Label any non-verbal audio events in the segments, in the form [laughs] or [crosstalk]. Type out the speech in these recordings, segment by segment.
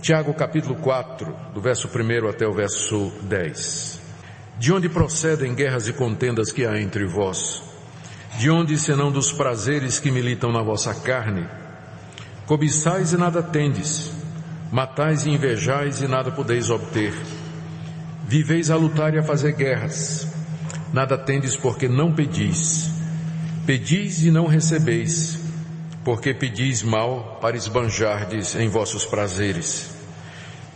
Tiago capítulo 4, do verso 1 até o verso 10. De onde procedem guerras e contendas que há entre vós? De onde senão dos prazeres que militam na vossa carne? Cobiçais e nada tendes, matais e invejais e nada podeis obter. Viveis a lutar e a fazer guerras, nada tendes porque não pedis. Pedis e não recebeis, porque pedis mal para esbanjardes em vossos prazeres.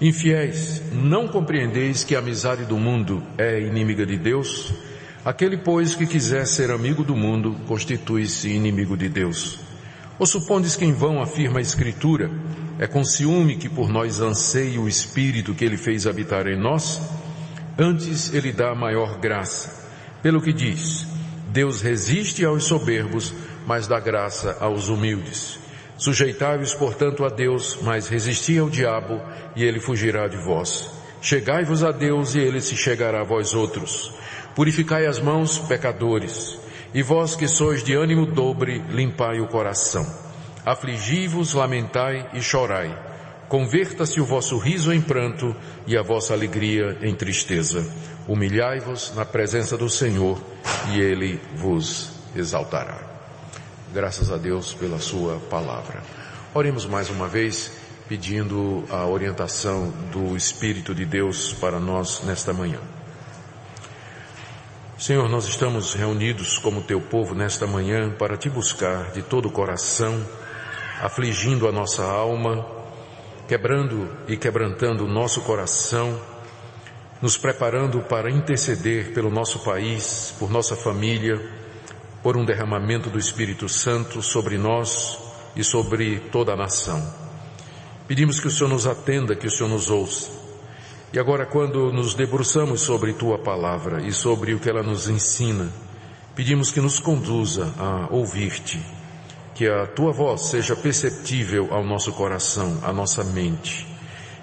Infiéis, não compreendeis que a amizade do mundo é inimiga de Deus? Aquele, pois, que quiser ser amigo do mundo, constitui-se inimigo de Deus. Ou supondes que em vão afirma a Escritura, é com ciúme que por nós anseia o Espírito que ele fez habitar em nós? Antes ele dá maior graça. Pelo que diz, Deus resiste aos soberbos, mas dá graça aos humildes. Sujeitai-vos, portanto, a Deus, mas resisti ao diabo, e ele fugirá de vós. Chegai-vos a Deus, e ele se chegará a vós outros. Purificai as mãos, pecadores, e vós que sois de ânimo dobre, limpai o coração. Afligi-vos, lamentai e chorai. Converta-se o vosso riso em pranto e a vossa alegria em tristeza. Humilhai-vos na presença do Senhor e Ele vos exaltará. Graças a Deus pela Sua palavra. Oremos mais uma vez, pedindo a orientação do Espírito de Deus para nós nesta manhã. Senhor, nós estamos reunidos como Teu povo nesta manhã para Te buscar de todo o coração, afligindo a nossa alma, quebrando e quebrantando o nosso coração, nos preparando para interceder pelo nosso país, por nossa família, por um derramamento do Espírito Santo sobre nós e sobre toda a nação. Pedimos que o Senhor nos atenda, que o Senhor nos ouça. E agora, quando nos debruçamos sobre Tua palavra e sobre o que ela nos ensina, pedimos que nos conduza a ouvir-te, que a Tua voz seja perceptível ao nosso coração, à nossa mente,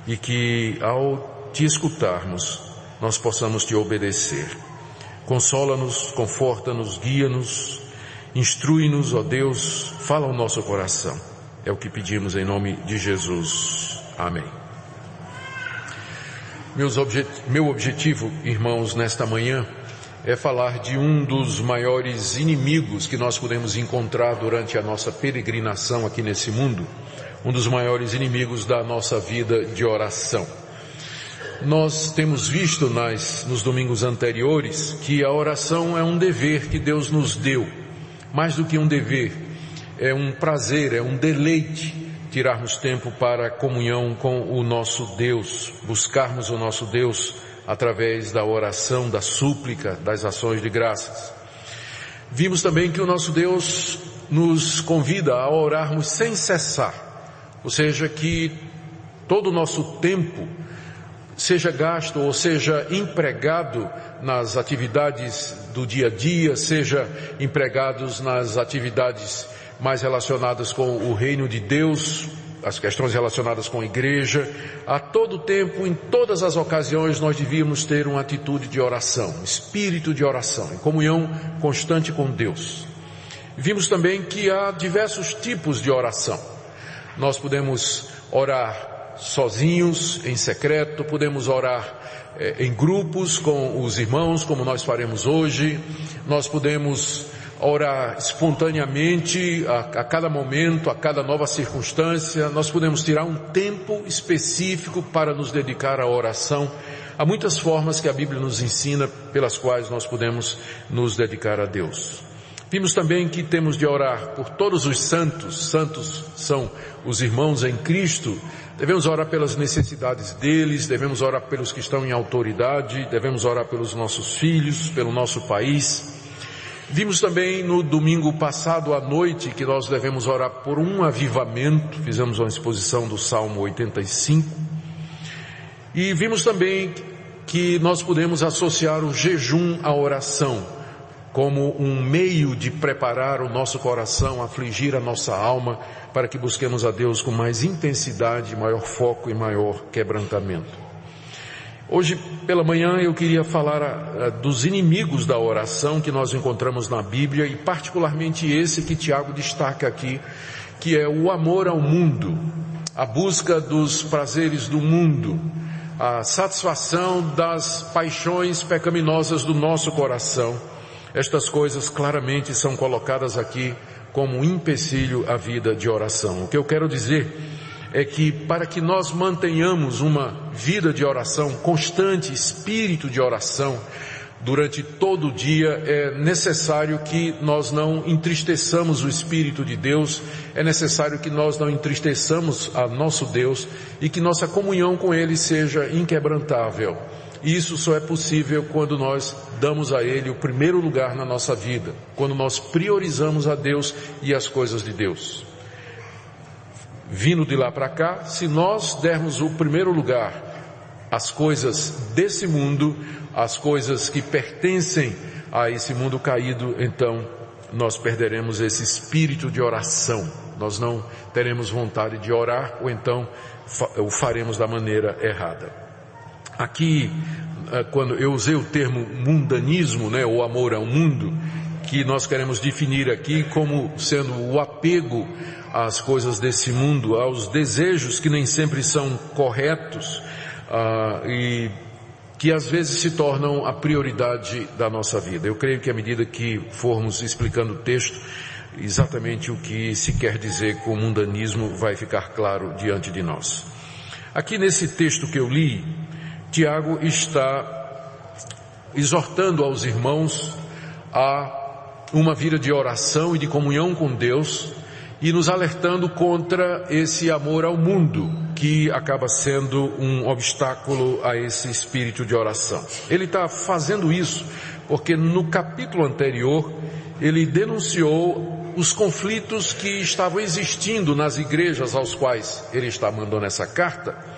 e que ao Te escutarmos, nós possamos Te obedecer. Consola-nos, conforta-nos, guia-nos, instrui-nos, ó Deus, fala ao nosso coração. É o que pedimos em nome de Jesus. Amém. Objet... Meu objetivo, irmãos, nesta manhã é falar de um dos maiores inimigos que nós podemos encontrar durante a nossa peregrinação aqui nesse mundo, um dos maiores inimigos da nossa vida de oração. Nós temos visto nas, nos domingos anteriores que a oração é um dever que Deus nos deu. Mais do que um dever, é um prazer, é um deleite tirarmos tempo para comunhão com o nosso Deus, buscarmos o nosso Deus através da oração, da súplica, das ações de graças. Vimos também que o nosso Deus nos convida a orarmos sem cessar, ou seja, que todo o nosso tempo seja gasto ou seja empregado nas atividades do dia a dia, seja empregados nas atividades mais relacionadas com o reino de Deus, as questões relacionadas com a igreja, a todo tempo, em todas as ocasiões, nós devíamos ter uma atitude de oração, espírito de oração, em comunhão constante com Deus. Vimos também que há diversos tipos de oração. Nós podemos orar sozinhos, em secreto, podemos orar eh, em grupos com os irmãos, como nós faremos hoje, nós podemos orar espontaneamente a, a, cada momento, a cada nova circunstância, nós podemos tirar um tempo específico para nos dedicar à oração. Há muitas formas que a Bíblia nos ensina pelas quais nós podemos nos dedicar a Deus. Vimos também que temos de orar por todos os santos, santos são os irmãos em Cristo, Devemos orar pelas necessidades deles, devemos orar pelos que estão em autoridade, devemos orar pelos nossos filhos, pelo nosso país. Vimos também no domingo passado à noite que nós devemos orar por um avivamento, fizemos uma exposição do Salmo 85. E vimos também que nós podemos associar o jejum à oração como um meio de preparar o nosso coração, afligir a nossa alma, para que busquemos a Deus com mais intensidade, maior foco e maior quebrantamento. Hoje pela manhã eu queria falar a, a, dos inimigos da oração que nós encontramos na Bíblia e particularmente esse que Tiago destaca aqui, que é o amor ao mundo, a busca dos prazeres do mundo, a satisfação das paixões pecaminosas do nosso coração. Estas coisas claramente são colocadas aqui como um empecilho à vida de oração. O que eu quero dizer é que para que nós mantenhamos uma vida de oração constante, espírito de oração, durante todo o dia, é necessário que nós não entristeçamos o Espírito de Deus, é necessário que nós não entristeçamos a nosso Deus e que nossa comunhão com Ele seja inquebrantável. E isso só é possível quando nós damos a Ele o primeiro lugar na nossa vida, quando nós priorizamos a Deus e as coisas de Deus. Vindo de lá para cá, se nós dermos o primeiro lugar às coisas desse mundo, às coisas que pertencem a esse mundo caído, então nós perderemos esse espírito de oração. Nós não teremos vontade de orar ou então o faremos da maneira errada. Aqui, eh, quando eu usei o termo mundanismo, né, ou amor ao mundo, que nós queremos definir aqui como sendo o apego às coisas desse mundo, aos desejos que nem sempre são corretos, uh, e que às vezes se tornam a prioridade da nossa vida. Eu creio que à medida que formos explicando o texto, exatamente o que se quer dizer com mundanismo vai ficar claro diante de nós. Aqui nesse texto que eu li, Tiago está exortando aos irmãos a uma vida de oração e de comunhão com Deus e nos alertando contra esse amor ao mundo que acaba sendo um obstáculo a esse espírito de oração. Ele está fazendo isso porque no capítulo anterior ele denunciou os conflitos que estavam existindo nas igrejas aos quais ele está mandando essa carta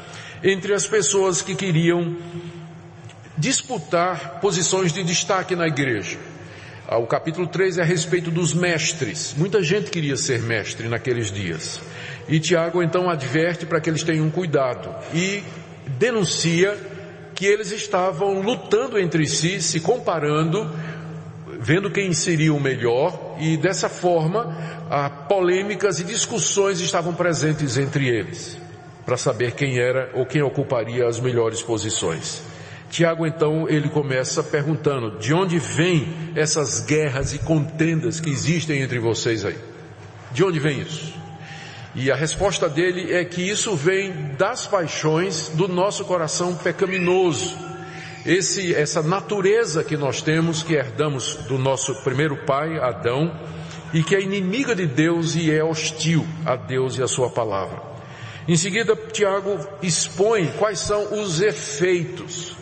entre as pessoas que queriam disputar posições de destaque na igreja. Ah, o capítulo 3 é a respeito dos mestres. Muita gente queria ser mestre naqueles dias. E Tiago então adverte para que eles tenham cuidado e denuncia que eles estavam lutando entre si, se comparando, vendo quem seria o melhor e dessa forma ah, polêmicas e discussões estavam presentes entre eles para saber quem era ou quem ocuparia as melhores posições. Tiago então ele começa perguntando: de onde vêm essas guerras e contendas que existem entre vocês aí? De onde vem isso? E a resposta dele é que isso vem das paixões do nosso coração pecaminoso. Esse, essa natureza que nós temos, que herdamos do nosso primeiro pai, Adão, e que é inimiga de Deus e é hostil a Deus e a sua palavra. Em seguida, Tiago expõe quais são os efeitos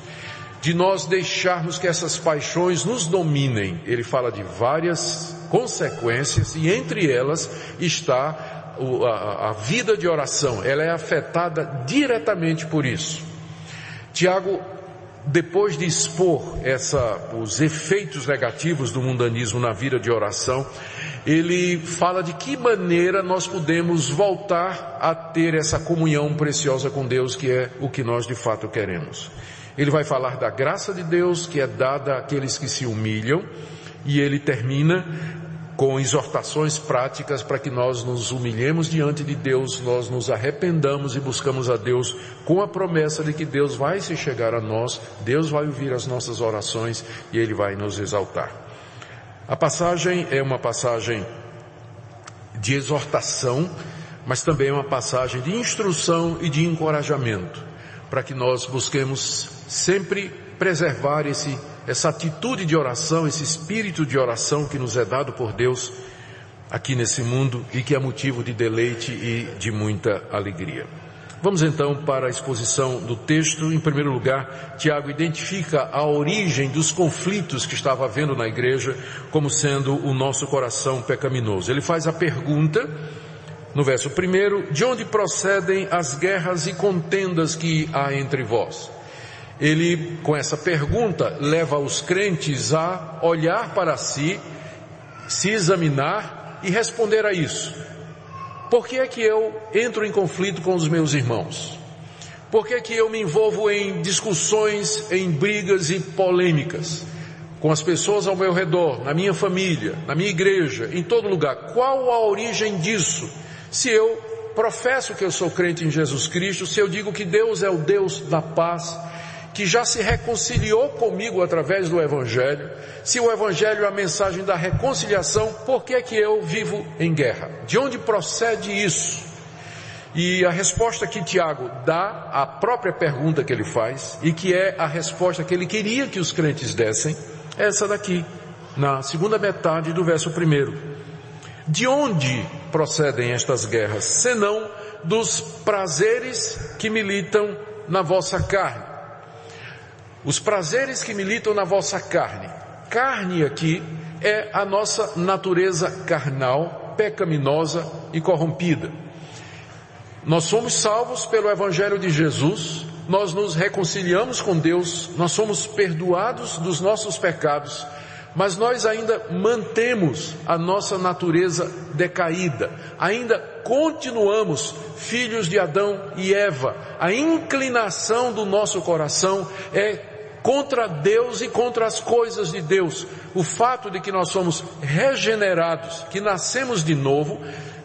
de nós deixarmos que essas paixões nos dominem. Ele fala de várias consequências e entre elas está a, vida de oração. Ela é afetada diretamente por isso. Tiago, depois de expor essa, os efeitos negativos do mundanismo na vida de oração, ele fala de que maneira nós podemos voltar a ter essa comunhão preciosa com Deus, que é o que nós de fato queremos. Ele vai falar da graça de Deus que é dada àqueles que se humilham, e ele termina com exortações práticas para que nós nos humilhemos diante de Deus, nós nos arrependamos e buscamos a Deus com a promessa de que Deus vai se chegar a nós, Deus vai ouvir as nossas orações e Ele vai nos exaltar. A passagem é uma passagem de exortação, mas também é uma passagem de instrução e de encorajamento, para que nós busquemos sempre preservar esse, essa atitude de oração, esse espírito de oração que nos é dado por Deus aqui nesse mundo e que é motivo de deleite e de muita alegria. Vamos então para a exposição do texto. Em primeiro lugar, Tiago identifica a origem dos conflitos que estava havendo na igreja como sendo o nosso coração pecaminoso. Ele faz a pergunta, no verso primeiro, de onde procedem as guerras e contendas que há entre vós? Ele, com essa pergunta, leva os crentes a olhar para si, se examinar e responder a isso. Por que é que eu entro em conflito com os meus irmãos? Por que é que eu me envolvo em discussões, em brigas e polêmicas com as pessoas ao meu redor, na minha família, na minha igreja, em todo lugar? Qual a origem disso? Se eu professo que eu sou crente em Jesus Cristo, se eu digo que Deus é o Deus da paz, que já se reconciliou comigo através do Evangelho, se o Evangelho é a mensagem da reconciliação, por que é que eu vivo em guerra? De onde procede isso? E a resposta que Tiago dá à própria pergunta que ele faz, e que é a resposta que ele queria que os crentes dessem, é essa daqui, na segunda metade do verso primeiro. De onde procedem estas guerras, senão dos prazeres que militam na vossa carne? Os prazeres que militam na vossa carne. Carne aqui é a nossa natureza carnal, pecaminosa e corrompida. Nós somos salvos pelo Evangelho de Jesus, nós nos reconciliamos com Deus, nós somos perdoados dos nossos pecados, mas nós ainda mantemos a nossa natureza decaída, ainda continuamos filhos de Adão e Eva. A inclinação do nosso coração é contra Deus e contra as coisas de Deus. O fato de que nós somos regenerados, que nascemos de novo,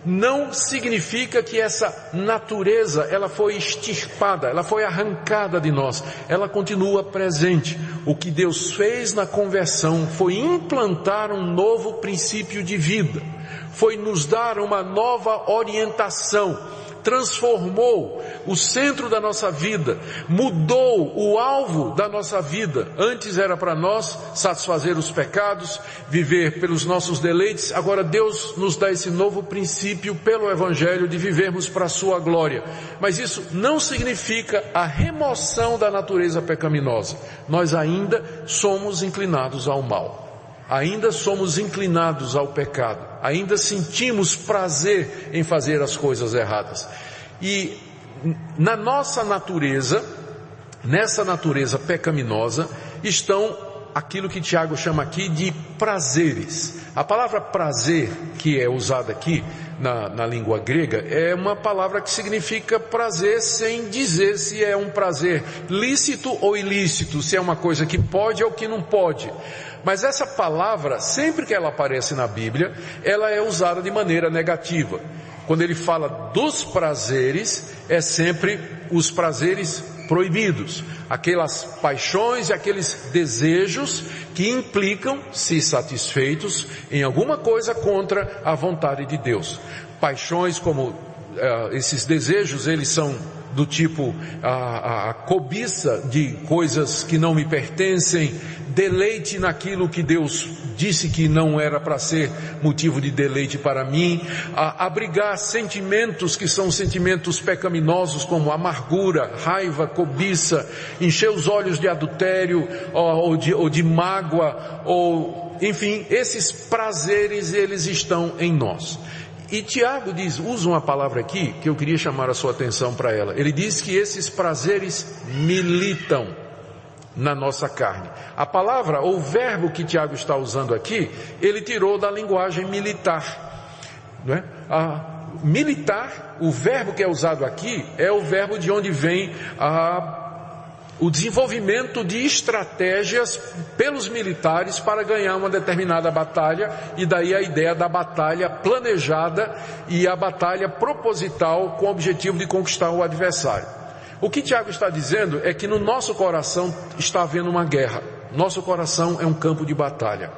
não significa que essa natureza ela foi extirpada, ela foi arrancada de nós. Ela continua presente. O que Deus fez na conversão foi implantar um novo princípio de vida. Foi nos dar uma nova orientação transformou o centro da nossa vida, mudou o alvo da nossa vida. Antes era para nós satisfazer os pecados, viver pelos nossos deleites. Agora Deus nos dá esse novo princípio pelo Evangelho de vivermos para a sua glória. Mas isso não significa a remoção da natureza pecaminosa. Nós ainda somos inclinados ao mal ainda somos inclinados ao pecado, ainda sentimos prazer em fazer as coisas erradas. E na nossa natureza, nessa natureza pecaminosa, estão aquilo que Tiago chama aqui de prazeres. A palavra prazer, que é usada aqui na, na língua grega, é uma palavra que significa prazer sem dizer se é um prazer lícito ou ilícito, se é uma coisa que pode ou que não pode. Mas essa palavra, sempre que ela aparece na Bíblia, ela é usada de maneira negativa. Quando ele fala dos prazeres, é sempre os prazeres proibidos, aquelas paixões e aqueles desejos que implicam, se satisfeitos, em alguma coisa contra a vontade de Deus. Paixões como uh, esses desejos, eles são do tipo a, a cobiça de coisas que não me pertencem, deleite naquilo que Deus disse que não era para ser motivo de deleite para mim, abrigar sentimentos que são sentimentos pecaminosos como amargura, raiva, cobiça, encher os olhos de adultério ou, ou, de, ou de mágoa, ou enfim, esses prazeres eles estão em nós. E Tiago diz, usa uma palavra aqui que eu queria chamar a sua atenção para ela. Ele diz que esses prazeres militam na nossa carne. A palavra ou verbo que Tiago está usando aqui, ele tirou da linguagem militar. Não é? A militar, o verbo que é usado aqui, é o verbo de onde vem a o desenvolvimento de estratégias pelos militares para ganhar uma determinada batalha e daí a ideia da batalha planejada e a batalha proposital com o objetivo de conquistar o adversário. O que Tiago está dizendo é que no nosso coração está havendo uma guerra. Nosso coração é um campo de batalha.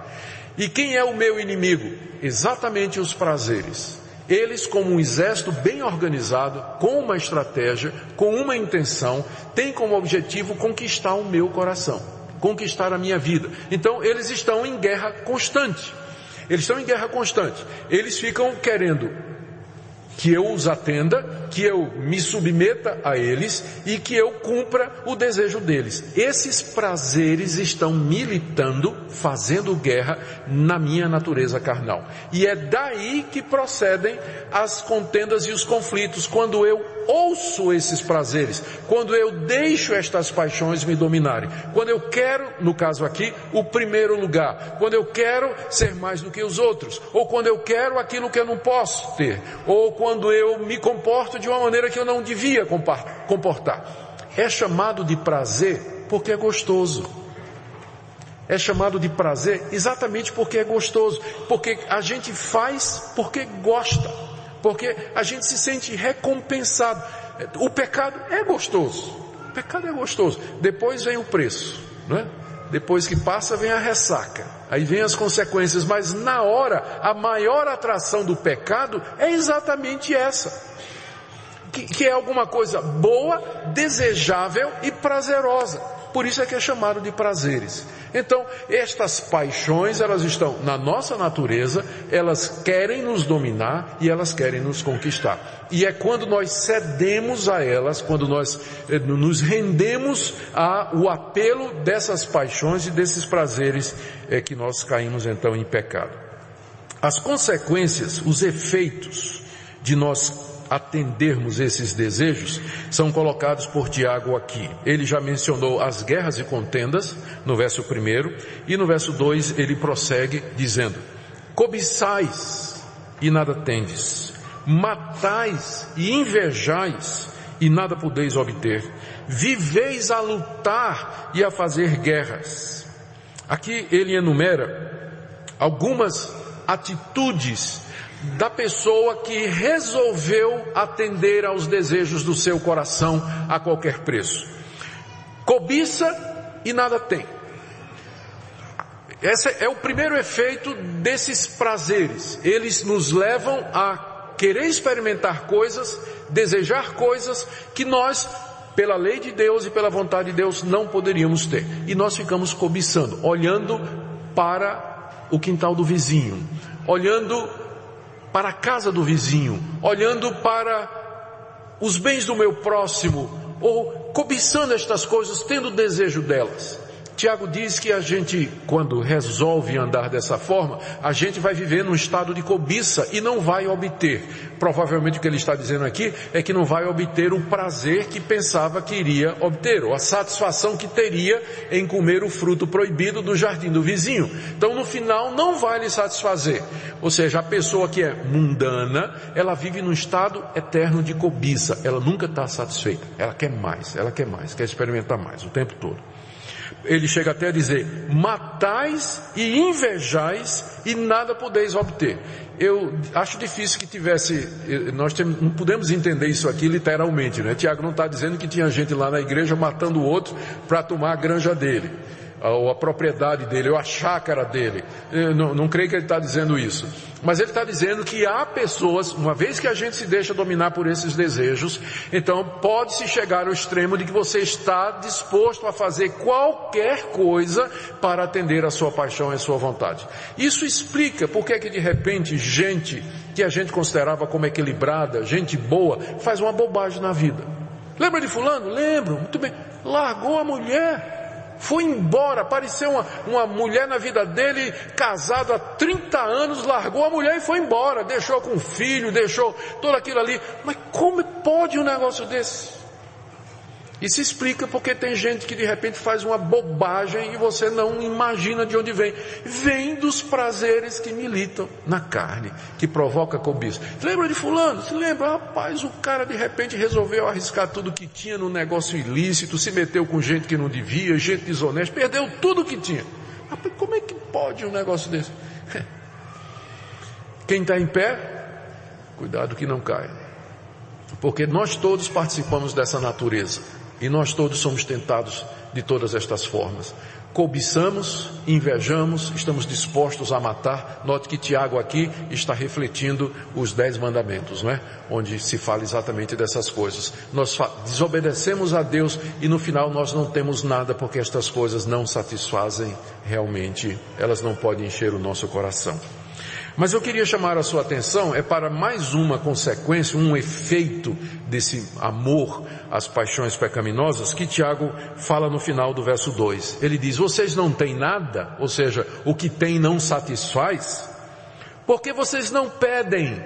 E quem é o meu inimigo? Exatamente os prazeres. Eles, como um exército bem organizado, com uma estratégia, com uma intenção, têm como objetivo conquistar o meu coração, conquistar a minha vida. Então, eles estão em guerra constante. Eles estão em guerra constante. Eles ficam querendo que eu os atenda, que eu me submeta a eles e que eu cumpra o desejo deles. Esses prazeres estão militando, fazendo guerra na minha natureza carnal. E é daí que procedem as contendas e os conflitos, quando eu ouço esses prazeres, quando eu deixo estas paixões me dominarem, quando eu quero, no caso aqui, o primeiro lugar, quando eu quero ser mais do que os outros, ou quando eu quero aquilo que eu não posso ter, ou quando eu me comporto de uma maneira que eu não devia comportar. É chamado de prazer porque é gostoso. É chamado de prazer exatamente porque é gostoso, porque a gente faz porque gosta. Porque a gente se sente recompensado. O pecado é gostoso. O pecado é gostoso. Depois vem o preço, não é? Depois que passa vem a ressaca. Aí vem as consequências, mas na hora a maior atração do pecado é exatamente essa. Que, que é alguma coisa boa, desejável e prazerosa. Por isso é que é chamado de prazeres. Então, estas paixões, elas estão na nossa natureza, elas querem nos dominar e elas querem nos conquistar. E é quando nós cedemos a elas, quando nós eh, nos rendemos ao apelo dessas paixões e desses prazeres, é que nós caímos então em pecado. As consequências, os efeitos de nós atendermos esses desejos são colocados por Tiago aqui. Ele já mencionou as guerras e contendas no verso 1 e no verso 2 ele prossegue dizendo: Cobiçais e nada tendes, matais e invejais e nada podeis obter, viveis a lutar e a fazer guerras. Aqui ele enumera algumas atitudes da pessoa que resolveu atender aos desejos do seu coração a qualquer preço. Cobiça e nada tem. Esse é o primeiro efeito desses prazeres. Eles nos levam a querer experimentar coisas, desejar coisas que nós, pela lei de Deus e pela vontade de Deus, não poderíamos ter. E nós ficamos cobiçando, olhando para o quintal do vizinho, olhando para a casa do vizinho, olhando para os bens do meu próximo, ou cobiçando estas coisas, tendo desejo delas. Tiago diz que a gente, quando resolve andar dessa forma, a gente vai viver num estado de cobiça e não vai obter. Provavelmente o que ele está dizendo aqui é que não vai obter o prazer que pensava que iria obter, ou a satisfação que teria em comer o fruto proibido do jardim do vizinho. Então no final não vai lhe satisfazer. Ou seja, a pessoa que é mundana, ela vive num estado eterno de cobiça. Ela nunca está satisfeita. Ela quer mais, ela quer mais, quer experimentar mais o tempo todo ele chega até a dizer, matais e invejais e nada podeis obter. Eu acho difícil que tivesse, nós não podemos entender isso aqui literalmente, né? Tiago não está dizendo que tinha gente lá na igreja matando o outro para tomar a granja dele ou a propriedade dele, ou a chácara dele. Eu não, não creio que ele está dizendo isso. Mas ele está dizendo que há pessoas, uma vez que a gente se deixa dominar por esses desejos, então pode-se chegar ao extremo de que você está disposto a fazer qualquer coisa para atender a sua paixão e a sua vontade. Isso explica por que que de repente gente que a gente considerava como equilibrada, gente boa, faz uma bobagem na vida. Lembra de fulano? Lembro, muito bem. Largou a mulher foi embora, apareceu uma, uma mulher na vida dele, casado há 30 anos, largou a mulher e foi embora, deixou com o filho, deixou tudo aquilo ali. Mas como pode um negócio desse? Se explica porque tem gente que de repente faz uma bobagem e você não imagina de onde vem. Vem dos prazeres que militam na carne, que provoca cobiça. Lembra de fulano? Se lembra? Rapaz, o cara de repente resolveu arriscar tudo que tinha no negócio ilícito, se meteu com gente que não devia, gente desonesta, perdeu tudo que tinha. Rapaz, como é que pode um negócio desse? [laughs] Quem está em pé, cuidado que não caia. Porque nós todos participamos dessa natureza. E nós todos somos tentados de todas estas formas. Cobiçamos, invejamos, estamos dispostos a matar. Note que Tiago aqui está refletindo os dez mandamentos, não é? Onde se fala exatamente dessas coisas. Nós desobedecemos a Deus e no final nós não temos nada porque estas coisas não satisfazem realmente, elas não podem encher o nosso coração. Mas eu queria chamar a sua atenção é para mais uma consequência, um efeito desse amor às paixões pecaminosas que Tiago fala no final do verso 2. Ele diz, vocês não têm nada, ou seja, o que tem não satisfaz, porque vocês não pedem.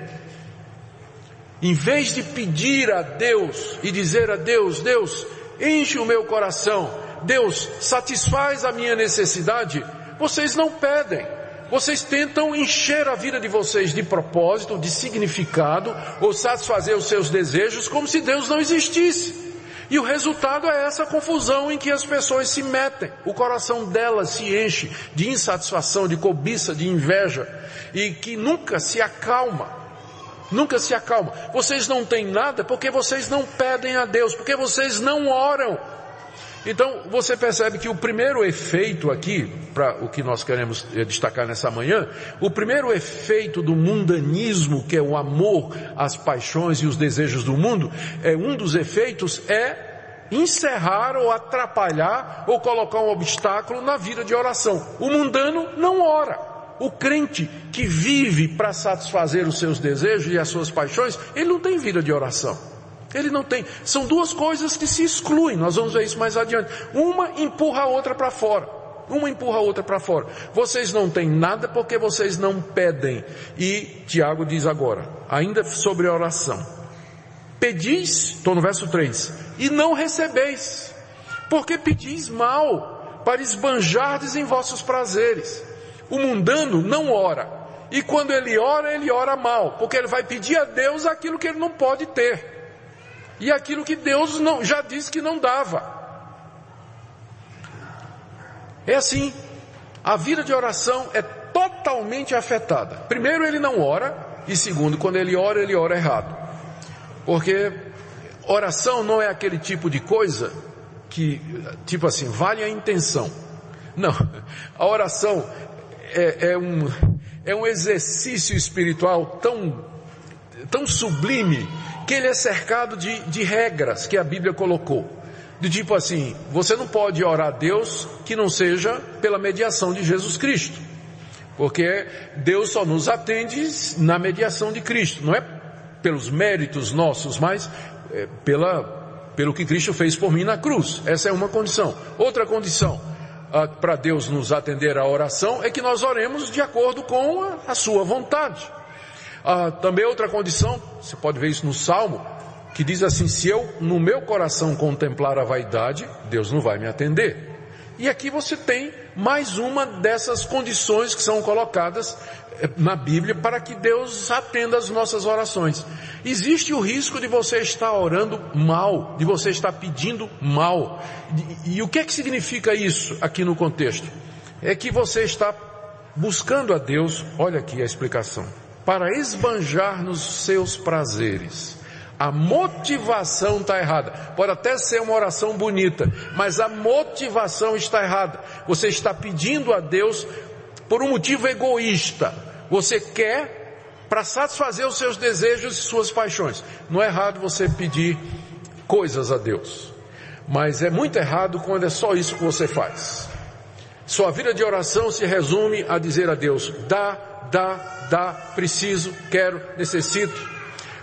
Em vez de pedir a Deus e dizer a Deus, Deus, enche o meu coração, Deus, satisfaz a minha necessidade, vocês não pedem. Vocês tentam encher a vida de vocês de propósito, de significado, ou satisfazer os seus desejos como se Deus não existisse. E o resultado é essa confusão em que as pessoas se metem. O coração delas se enche de insatisfação, de cobiça, de inveja, e que nunca se acalma. Nunca se acalma. Vocês não têm nada porque vocês não pedem a Deus, porque vocês não oram. Então você percebe que o primeiro efeito aqui, para o que nós queremos eh, destacar nessa manhã, o primeiro efeito do mundanismo, que é o amor, as paixões e os desejos do mundo, é um dos efeitos é encerrar ou atrapalhar ou colocar um obstáculo na vida de oração. O mundano não ora. O crente que vive para satisfazer os seus desejos e as suas paixões, ele não tem vida de oração. Ele não tem. São duas coisas que se excluem. Nós vamos ver isso mais adiante. Uma empurra a outra para fora. Uma empurra a outra para fora. Vocês não têm nada porque vocês não pedem. E Tiago diz agora, ainda sobre a oração. Pedis, estou no verso 3, e não recebeis. Porque pedis mal, para esbanjardes em vossos prazeres. O mundano não ora. E quando ele ora, ele ora mal, porque ele vai pedir a Deus aquilo que ele não pode ter e aquilo que Deus não, já disse que não dava. É assim, a vida de oração é totalmente afetada. Primeiro, ele não ora, e segundo, quando ele ora, ele ora errado. Porque oração não é aquele tipo de coisa que, tipo assim, vale a intenção. Não, a oração é, é um, é um exercício espiritual tão, tão sublime que ele é cercado de, de regras que a Bíblia colocou. De tipo assim, você não pode orar a Deus que não seja pela mediação de Jesus Cristo. Porque Deus só nos atende na mediação de Cristo. Não é pelos méritos nossos, mas é pela, pelo que Cristo fez por mim na cruz. Essa é uma condição. Outra condição para Deus nos atender à oração é que nós oremos de acordo com a, a sua vontade. Ah, também outra condição, você pode ver isso no Salmo, que diz assim, se eu no meu coração contemplar a vaidade, Deus não vai me atender. E aqui você tem mais uma dessas condições que são colocadas eh, na Bíblia para que Deus atenda as nossas orações. Existe o risco de você estar orando mal, de você estar pedindo mal. E, e o que é que significa isso aqui no contexto? É que você está buscando a Deus, olha aqui a explicação para esbanjar nos seus prazeres. A motivação está errada. Pode até ser uma oração bonita, mas a motivação está errada. Você está pedindo a Deus por um motivo egoísta. Você quer para satisfazer os seus desejos e suas paixões. Não é errado você pedir coisas a Deus. Mas é muito errado quando é só isso que você faz. Sua vida de oração se resume a dizer a Deus: dá, dá, dá, preciso, quero, necessito.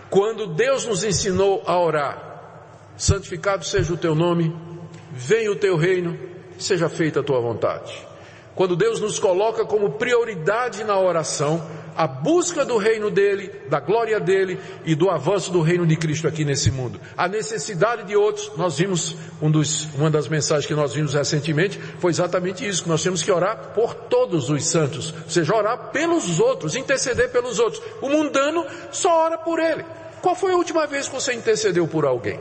Quando Deus nos ensinou a orar, santificado seja o teu nome, venha o teu reino, seja feita a tua vontade. Quando Deus nos coloca como prioridade na oração, a busca do reino dele, da glória dele e do avanço do reino de Cristo aqui nesse mundo. A necessidade de outros, nós vimos um dos, uma das mensagens que nós vimos recentemente, foi exatamente isso, que nós temos que orar por todos os santos, ou seja, orar pelos outros, interceder pelos outros. O mundano só ora por ele. Qual foi a última vez que você intercedeu por alguém?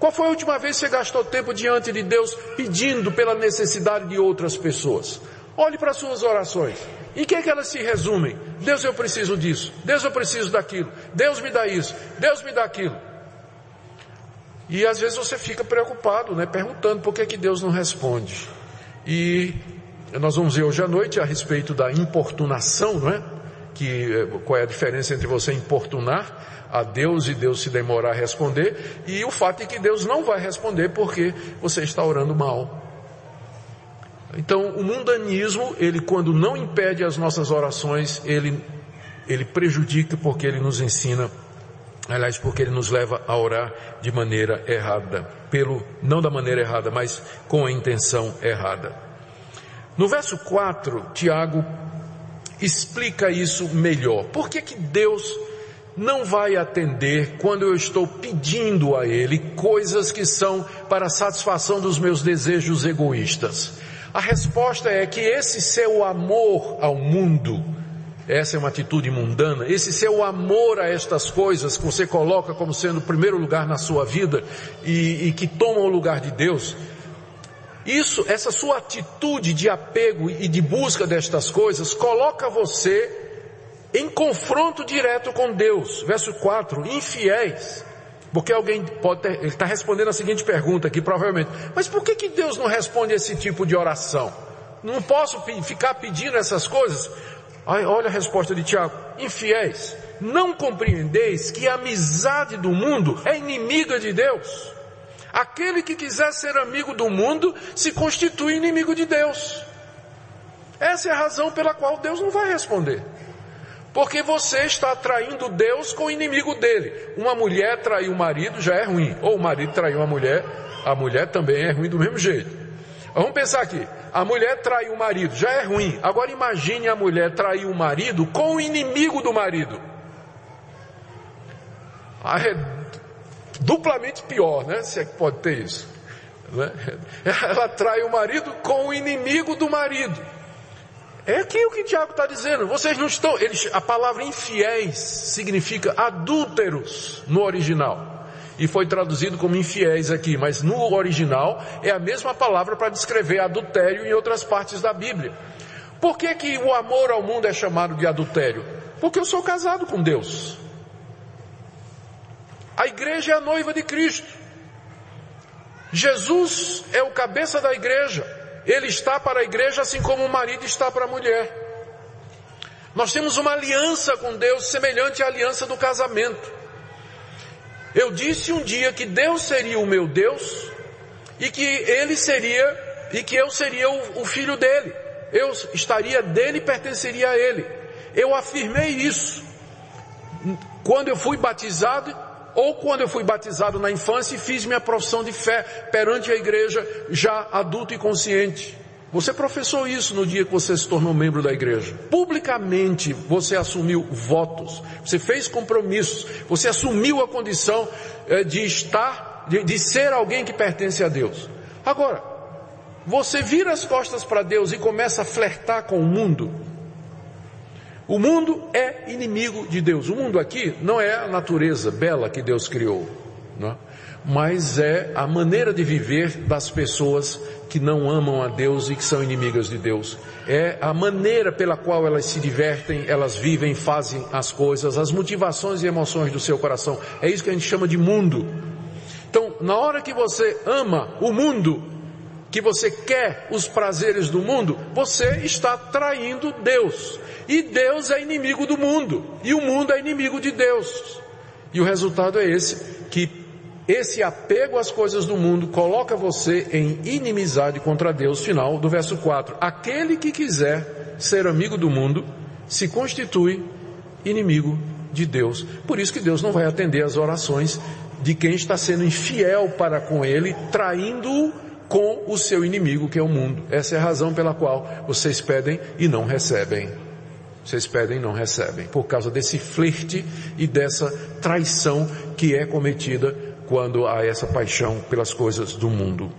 Qual foi a última vez que você gastou tempo diante de Deus pedindo pela necessidade de outras pessoas? Olhe para as suas orações. Em que, é que elas se resumem? Deus, eu preciso disso. Deus, eu preciso daquilo. Deus me dá isso. Deus me dá aquilo. E às vezes você fica preocupado, né? Perguntando por que, que Deus não responde. E nós vamos ver hoje à noite a respeito da importunação, não é? Que, eh, qual é a diferença entre você importunar a Deus e Deus se demorar a responder e o fato de que Deus não vai responder porque você está orando mal. Então, o mundanismo, ele quando não impede as nossas orações, ele, ele prejudica porque ele nos ensina, aliás, porque ele nos leva a orar de maneira errada, pelo, não da maneira errada, mas com a intenção errada. No verso 4, Tiago explica isso melhor. Por que que Deus não vai atender quando eu estou pedindo a Ele coisas que são para a satisfação dos meus desejos egoístas? A resposta é que esse seu amor ao mundo, essa é uma atitude mundana, esse seu amor a estas coisas que você coloca como sendo o primeiro lugar na sua vida e, e que tomam o lugar de Deus, isso, essa sua atitude de apego e de busca destas coisas, coloca você em confronto direto com Deus. Verso 4, infiéis. Porque alguém pode ter, ele está respondendo a seguinte pergunta aqui, provavelmente. Mas por que, que Deus não responde esse tipo de oração? Não posso ficar pedindo essas coisas? olha a resposta de Tiago. Infiéis, não compreendeis que a amizade do mundo é inimiga de Deus? Aquele que quiser ser amigo do mundo se constitui inimigo de Deus. Essa é a razão pela qual Deus não vai responder. Porque você está traindo Deus com o inimigo dele. Uma mulher trair o marido já é ruim. Ou o marido trair uma mulher, a mulher também é ruim do mesmo jeito. Vamos pensar aqui. A mulher trair o marido já é ruim. Agora imagine a mulher trair o marido com o inimigo do marido. Ah, é duplamente pior, né? Se é que pode ter isso. Né? [laughs] Ela trai o marido com o inimigo do marido. É aqui o que Tiago está dizendo. Vocês não estão. Eles, a palavra infiéis significa adúlteros no original. E foi traduzido como infiéis aqui, mas no original é a mesma palavra para descrever adultério em outras partes da Bíblia. Por que, que o amor ao mundo é chamado de adultério? Porque eu sou casado com Deus. A igreja é a noiva de Cristo. Jesus é o cabeça da igreja. Ele está para a igreja assim como o marido está para a mulher. Nós temos uma aliança com Deus semelhante à aliança do casamento. Eu disse um dia que Deus seria o meu Deus e que ele seria e que eu seria o, o filho dele. Eu estaria dele e pertenceria a ele. Eu afirmei isso quando eu fui batizado ou quando eu fui batizado na infância e fiz minha profissão de fé perante a igreja já adulto e consciente. Você professou isso no dia que você se tornou membro da igreja. Publicamente você assumiu votos, você fez compromissos, você assumiu a condição eh, de estar, de, de ser alguém que pertence a Deus. Agora, você vira as costas para Deus e começa a flertar com o mundo, o mundo é inimigo de Deus. O mundo aqui não é a natureza bela que Deus criou? É? mas é a maneira de viver das pessoas que não amam a Deus e que são inimigas de Deus. É a maneira pela qual elas se divertem, elas vivem, fazem as coisas, as motivações e emoções do seu coração. É isso que a gente chama de mundo. Então, na hora que você ama o mundo, que você quer os prazeres do mundo, você está traindo Deus. E Deus é inimigo do mundo. E o mundo é inimigo de Deus. E o resultado é esse, que esse apego às coisas do mundo coloca você em inimizade contra Deus. Final do verso 4. Aquele que quiser ser amigo do mundo se constitui inimigo de Deus. Por isso que Deus não vai atender as orações de quem está sendo infiel para com ele, traindo-o com o seu inimigo que é o mundo. Essa é a razão pela qual vocês pedem e não recebem. Vocês pedem e não recebem, por causa desse flerte e dessa traição que é cometida quando há essa paixão pelas coisas do mundo.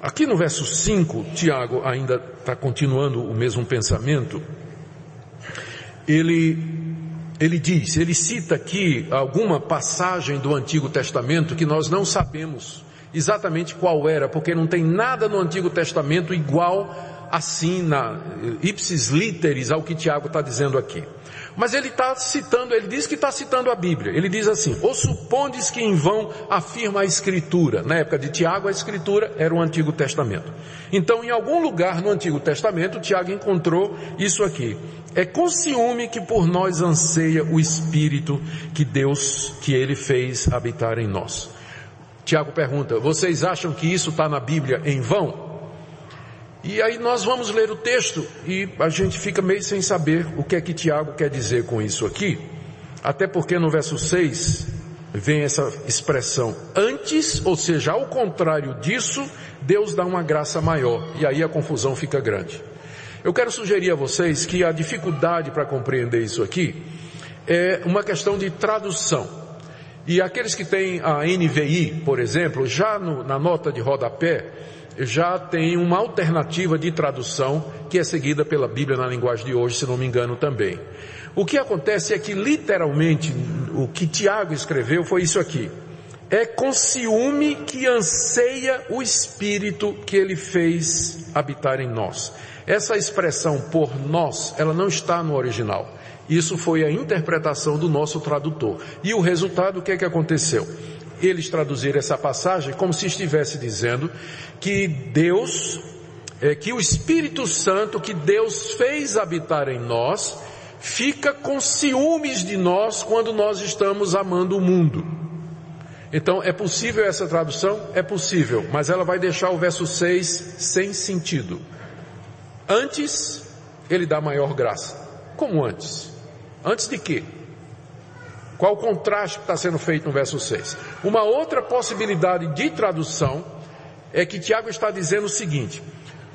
Aqui no verso 5, Tiago ainda está continuando o mesmo pensamento. Ele, ele diz, ele cita aqui alguma passagem do Antigo Testamento que nós não sabemos exatamente qual era, porque não tem nada no Antigo Testamento igual assim na ipsis literis ao que Tiago está dizendo aqui. Mas ele está citando, ele diz que está citando a Bíblia. Ele diz assim: Ou supondes que em vão afirma a Escritura? Na época de Tiago, a Escritura era o Antigo Testamento. Então, em algum lugar no Antigo Testamento, Tiago encontrou isso aqui. É com ciúme que por nós anseia o Espírito que Deus, que Ele fez habitar em nós. Tiago pergunta: Vocês acham que isso está na Bíblia em vão? E aí nós vamos ler o texto e a gente fica meio sem saber o que é que Tiago quer dizer com isso aqui. Até porque no verso 6 vem essa expressão antes, ou seja, ao contrário disso, Deus dá uma graça maior. E aí a confusão fica grande. Eu quero sugerir a vocês que a dificuldade para compreender isso aqui é uma questão de tradução. E aqueles que têm a NVI, por exemplo, já no, na nota de rodapé, já tem uma alternativa de tradução que é seguida pela Bíblia na linguagem de hoje, se não me engano também. O que acontece é que literalmente o que Tiago escreveu foi isso aqui. É com ciúme que anseia o Espírito que ele fez habitar em nós. Essa expressão por nós, ela não está no original. Isso foi a interpretação do nosso tradutor. E o resultado, o que é que aconteceu? Eles traduziram essa passagem como se estivesse dizendo que Deus, é, que o Espírito Santo que Deus fez habitar em nós, fica com ciúmes de nós quando nós estamos amando o mundo. Então, é possível essa tradução? É possível, mas ela vai deixar o verso 6 sem sentido. Antes, ele dá maior graça. Como antes? Antes de quê? Qual o contraste que está sendo feito no verso 6? Uma outra possibilidade de tradução é que Tiago está dizendo o seguinte: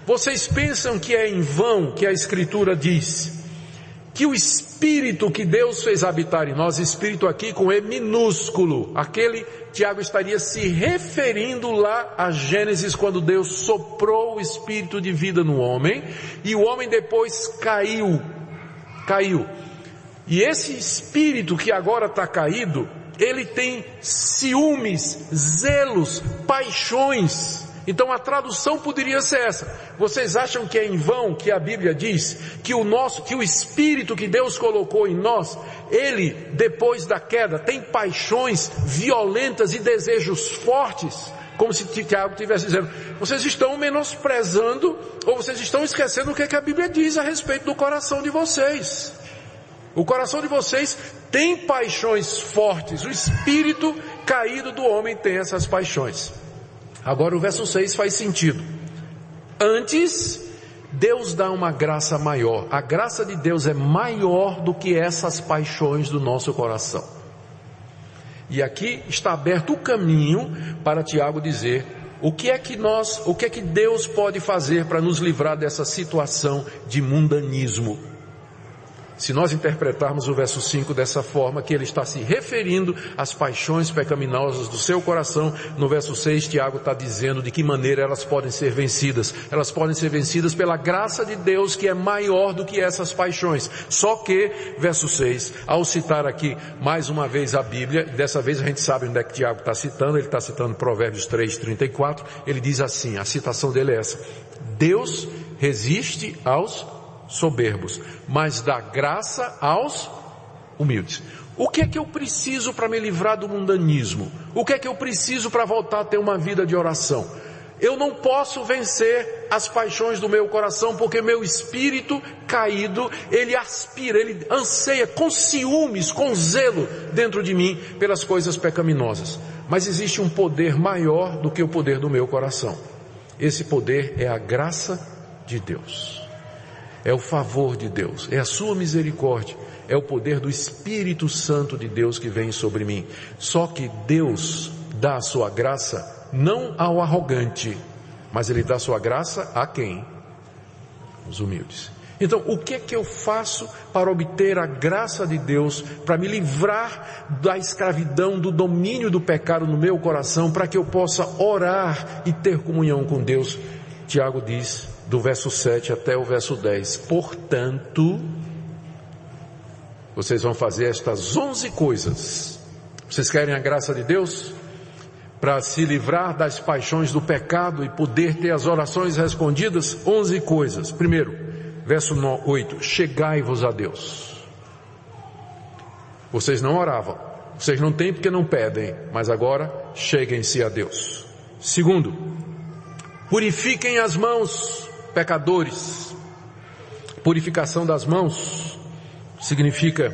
vocês pensam que é em vão que a Escritura diz que o Espírito que Deus fez habitar em nós, Espírito aqui com E minúsculo, aquele Tiago estaria se referindo lá a Gênesis quando Deus soprou o Espírito de vida no homem e o homem depois caiu, caiu. E esse Espírito que agora está caído, ele tem ciúmes, zelos, paixões, então a tradução poderia ser essa. Vocês acham que é em vão que a Bíblia diz que o nosso, que o Espírito que Deus colocou em nós, ele, depois da queda, tem paixões violentas e desejos fortes? Como se Tiago estivesse dizendo, vocês estão menosprezando ou vocês estão esquecendo o que, é que a Bíblia diz a respeito do coração de vocês. O coração de vocês tem paixões fortes, o espírito caído do homem tem essas paixões. Agora o verso 6 faz sentido. Antes, Deus dá uma graça maior. A graça de Deus é maior do que essas paixões do nosso coração. E aqui está aberto o caminho para Tiago dizer o que é que nós, o que é que Deus pode fazer para nos livrar dessa situação de mundanismo se nós interpretarmos o verso 5 dessa forma, que ele está se referindo às paixões pecaminosas do seu coração, no verso 6 Tiago está dizendo de que maneira elas podem ser vencidas. Elas podem ser vencidas pela graça de Deus que é maior do que essas paixões. Só que, verso 6, ao citar aqui mais uma vez a Bíblia, dessa vez a gente sabe onde é que Tiago está citando, ele está citando Provérbios 3, 34, ele diz assim, a citação dele é essa, Deus resiste aos soberbos, mas dá graça aos humildes. O que é que eu preciso para me livrar do mundanismo? O que é que eu preciso para voltar a ter uma vida de oração? Eu não posso vencer as paixões do meu coração porque meu espírito caído, ele aspira, ele anseia com ciúmes, com zelo dentro de mim pelas coisas pecaminosas. Mas existe um poder maior do que o poder do meu coração. Esse poder é a graça de Deus é o favor de Deus, é a sua misericórdia, é o poder do Espírito Santo de Deus que vem sobre mim. Só que Deus dá a sua graça não ao arrogante, mas ele dá a sua graça a quem? Os humildes. Então, o que é que eu faço para obter a graça de Deus, para me livrar da escravidão, do domínio do pecado no meu coração, para que eu possa orar e ter comunhão com Deus? Tiago diz, do verso 7 até o verso 10. Portanto, vocês vão fazer estas 11 coisas. Vocês querem a graça de Deus? Para se livrar das paixões do pecado e poder ter as orações respondidas? 11 coisas. Primeiro, verso 8. Chegai-vos a Deus. Vocês não oravam. Vocês não têm porque não pedem. Mas agora, cheguem-se a Deus. Segundo, purifiquem as mãos pecadores. Purificação das mãos significa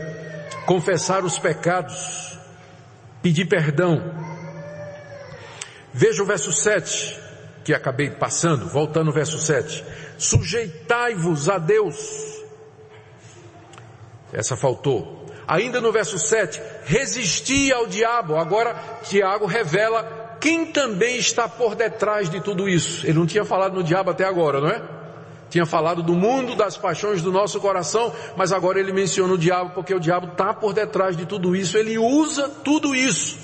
confessar os pecados, pedir perdão. Veja o verso 7 que acabei passando, voltando ao verso 7. Sujeitai-vos a Deus. Essa faltou. Ainda no verso 7, resisti ao diabo. Agora, Tiago revela quem também está por detrás de tudo isso? Ele não tinha falado no diabo até agora, não é? Tinha falado do mundo, das paixões do nosso coração, mas agora ele menciona o diabo porque o diabo está por detrás de tudo isso. Ele usa tudo isso.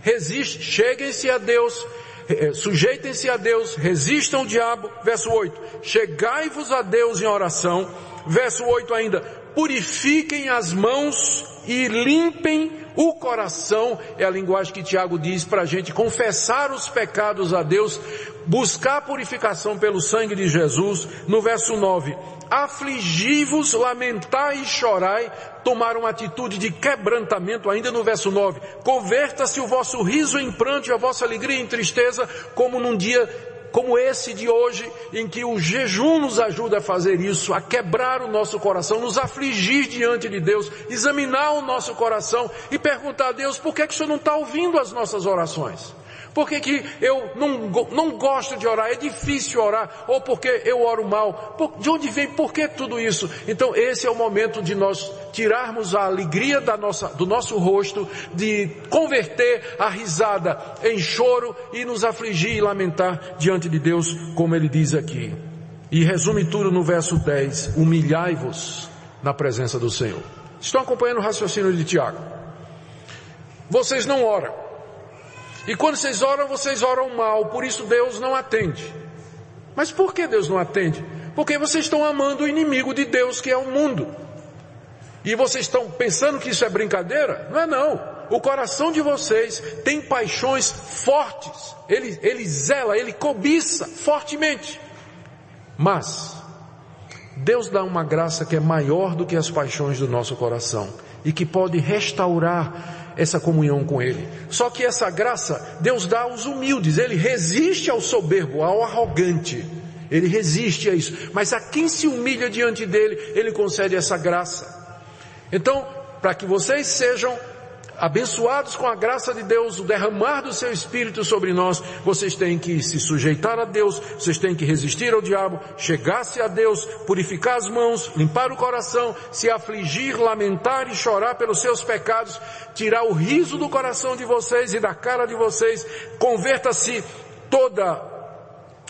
Resiste, cheguem-se a Deus, eh, sujeitem-se a Deus, resistam ao diabo. Verso 8. Chegai-vos a Deus em oração. Verso 8 ainda. Purifiquem as mãos e limpem o coração é a linguagem que Tiago diz para a gente confessar os pecados a Deus buscar purificação pelo sangue de Jesus. No verso 9, afligi-vos, lamentai e chorai, tomar uma atitude de quebrantamento, ainda no verso 9, converta-se o vosso riso em pranto e a vossa alegria em tristeza, como num dia como esse de hoje, em que o jejum nos ajuda a fazer isso, a quebrar o nosso coração, nos afligir diante de Deus, examinar o nosso coração e perguntar a Deus por que, é que o Senhor não está ouvindo as nossas orações? Por que, que eu não, não gosto de orar? É difícil orar? Ou porque eu oro mal? Por, de onde vem? Por que tudo isso? Então esse é o momento de nós tirarmos a alegria da nossa, do nosso rosto, de converter a risada em choro e nos afligir e lamentar diante de Deus, como ele diz aqui. E resume tudo no verso 10, humilhai-vos na presença do Senhor. Estão acompanhando o raciocínio de Tiago? Vocês não oram. E quando vocês oram, vocês oram mal, por isso Deus não atende. Mas por que Deus não atende? Porque vocês estão amando o inimigo de Deus, que é o mundo. E vocês estão pensando que isso é brincadeira? Não é não. O coração de vocês tem paixões fortes. Ele, ele zela, ele cobiça fortemente. Mas, Deus dá uma graça que é maior do que as paixões do nosso coração e que pode restaurar essa comunhão com Ele. Só que essa graça Deus dá aos humildes, Ele resiste ao soberbo, ao arrogante. Ele resiste a isso. Mas a quem se humilha diante dele, Ele concede essa graça. Então, para que vocês sejam abençoados com a graça de Deus, o derramar do seu Espírito sobre nós, vocês têm que se sujeitar a Deus, vocês têm que resistir ao diabo, chegar-se a Deus, purificar as mãos, limpar o coração, se afligir, lamentar e chorar pelos seus pecados, tirar o riso do coração de vocês e da cara de vocês, converta-se toda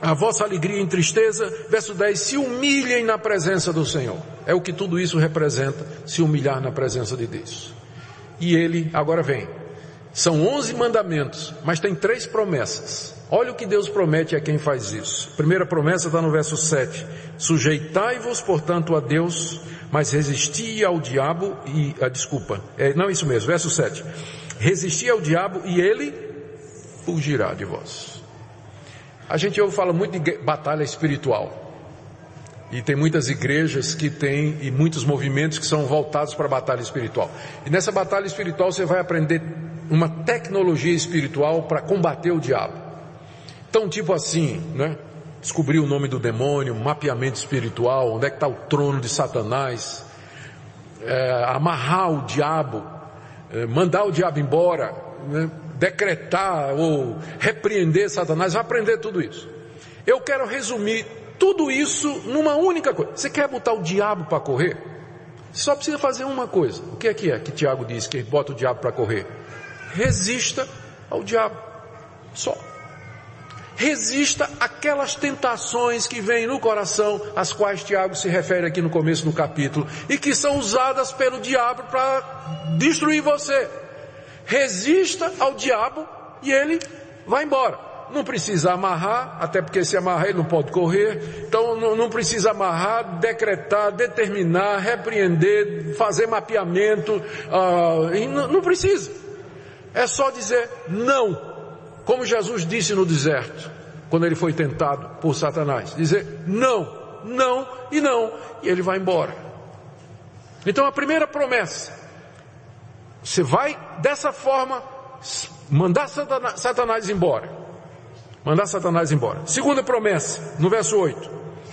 a vossa alegria em tristeza, verso 10, se humilhem na presença do Senhor. É o que tudo isso representa, se humilhar na presença de Deus. E ele agora vem. São onze mandamentos, mas tem três promessas. Olha o que Deus promete a quem faz isso. A primeira promessa está no verso 7. Sujeitai-vos, portanto, a Deus, mas resisti ao diabo e, ah, desculpa, é, não isso mesmo, verso 7. Resisti ao diabo e ele fugirá de vós. A gente ouve fala muito de batalha espiritual. E tem muitas igrejas que têm e muitos movimentos que são voltados para a batalha espiritual. E nessa batalha espiritual você vai aprender uma tecnologia espiritual para combater o diabo. Então, tipo assim, né? Descobrir o nome do demônio, mapeamento espiritual, onde é que está o trono de Satanás, é, amarrar o diabo, é, mandar o diabo embora, né? decretar ou repreender Satanás, vai aprender tudo isso. Eu quero resumir tudo isso numa única coisa. Você quer botar o diabo para correr? Só precisa fazer uma coisa. O que é que é que Tiago diz que bota o diabo para correr? Resista ao diabo. Só. Resista aquelas tentações que vêm no coração, às quais Tiago se refere aqui no começo do capítulo, e que são usadas pelo diabo para destruir você. Resista ao diabo e ele vai embora não precisa amarrar, até porque se amarrar ele não pode correr, então não, não precisa amarrar, decretar, determinar, repreender, fazer mapeamento, uh, não, não precisa. É só dizer não, como Jesus disse no deserto, quando ele foi tentado por Satanás, dizer não, não e não, e ele vai embora. Então a primeira promessa, você vai dessa forma mandar Satanás embora. Mandar Satanás embora. Segunda promessa, no verso 8.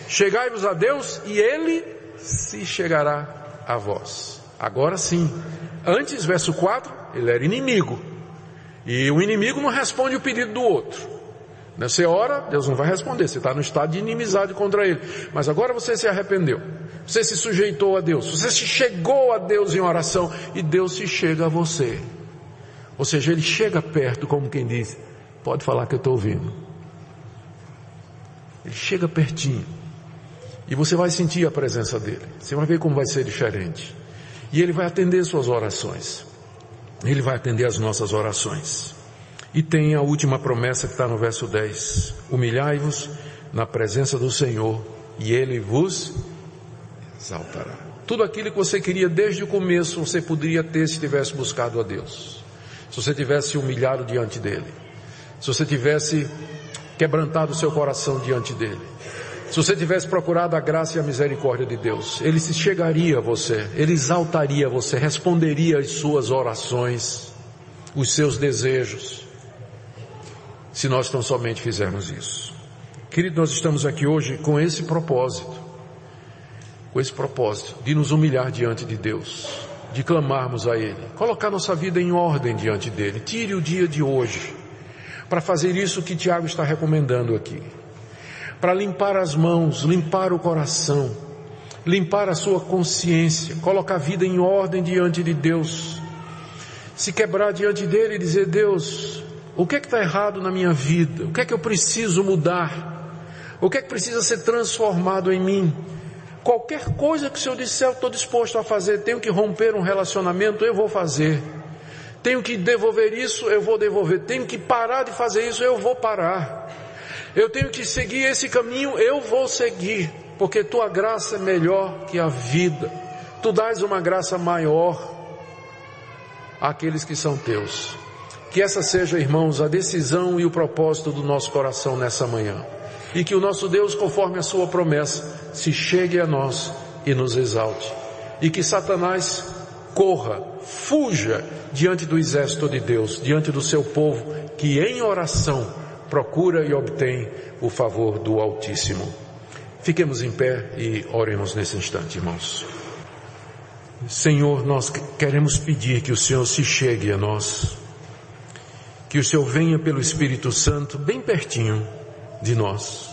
Chegai-vos a Deus e Ele se chegará a vós. Agora sim. Antes, verso 4, ele era inimigo. E o inimigo não responde o pedido do outro. Você ora, Deus não vai responder. Você está no estado de inimizade contra ele. Mas agora você se arrependeu. Você se sujeitou a Deus. Você se chegou a Deus em oração. E Deus se chega a você. Ou seja, ele chega perto, como quem diz, Pode falar que eu estou ouvindo. Ele chega pertinho. E você vai sentir a presença dele. Você vai ver como vai ser diferente. E ele vai atender suas orações. Ele vai atender as nossas orações. E tem a última promessa que está no verso 10. Humilhai-vos na presença do Senhor e ele vos exaltará. Tudo aquilo que você queria desde o começo, você poderia ter se tivesse buscado a Deus. Se você tivesse humilhado diante dele se você tivesse quebrantado o seu coração diante dele. Se você tivesse procurado a graça e a misericórdia de Deus, Ele se chegaria a você, Ele exaltaria você, responderia às suas orações, os seus desejos, se nós tão somente fizermos isso. Querido, nós estamos aqui hoje com esse propósito, com esse propósito de nos humilhar diante de Deus, de clamarmos a Ele, colocar nossa vida em ordem diante dEle. Tire o dia de hoje para fazer isso que Tiago está recomendando aqui para limpar as mãos, limpar o coração, limpar a sua consciência, colocar a vida em ordem diante de Deus, se quebrar diante dele e dizer, Deus, o que é que está errado na minha vida? O que é que eu preciso mudar? O que é que precisa ser transformado em mim? Qualquer coisa que o Senhor disser, eu estou disposto a fazer. Tenho que romper um relacionamento, eu vou fazer. Tenho que devolver isso, eu vou devolver. Tenho que parar de fazer isso, eu vou parar eu tenho que seguir esse caminho, eu vou seguir, porque tua graça é melhor que a vida. Tu dás uma graça maior àqueles que são teus. Que essa seja, irmãos, a decisão e o propósito do nosso coração nessa manhã. E que o nosso Deus, conforme a sua promessa, se chegue a nós e nos exalte. E que Satanás corra, fuja diante do exército de Deus, diante do seu povo, que em oração procura e obtém o favor do Altíssimo. Fiquemos em pé e oremos nesse instante, irmãos. Senhor, nós queremos pedir que o Senhor se chegue a nós, que o Senhor venha pelo Espírito Santo bem pertinho de nós.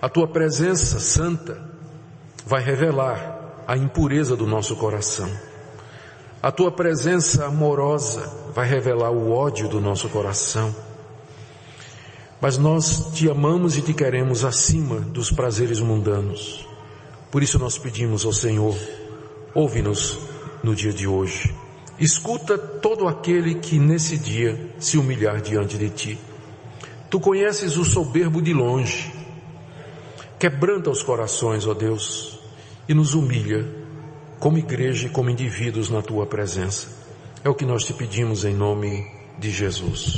A tua presença santa vai revelar a impureza do nosso coração. A tua presença amorosa vai revelar o ódio do nosso coração. Mas nós te amamos e te queremos acima dos prazeres mundanos. Por isso nós pedimos ao Senhor, ouve-nos no dia de hoje. Escuta todo aquele que nesse dia se humilhar diante de ti. Tu conheces o soberbo de longe. Quebranta os corações, ó Deus, e nos humilha como igreja e como indivíduos na tua presença. É o que nós te pedimos em nome de Jesus.